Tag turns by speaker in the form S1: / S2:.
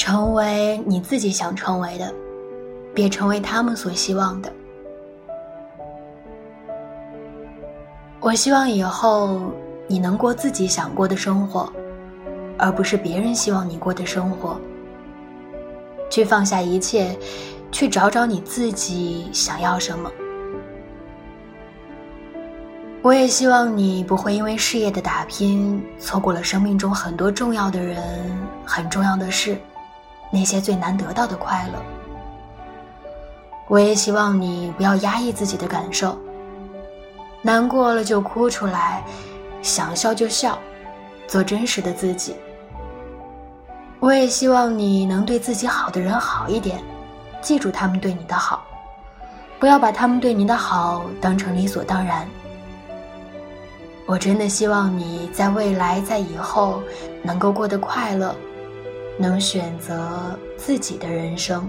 S1: 成为你自己想成为的，别成为他们所希望的。我希望以后你能过自己想过的生活，而不是别人希望你过的生活。去放下一切，去找找你自己想要什么。我也希望你不会因为事业的打拼，错过了生命中很多重要的人、很重要的事，那些最难得到的快乐。我也希望你不要压抑自己的感受，难过了就哭出来，想笑就笑，做真实的自己。我也希望你能对自己好的人好一点，记住他们对你的好，不要把他们对你的好当成理所当然。我真的希望你在未来，在以后能够过得快乐，能选择自己的人生。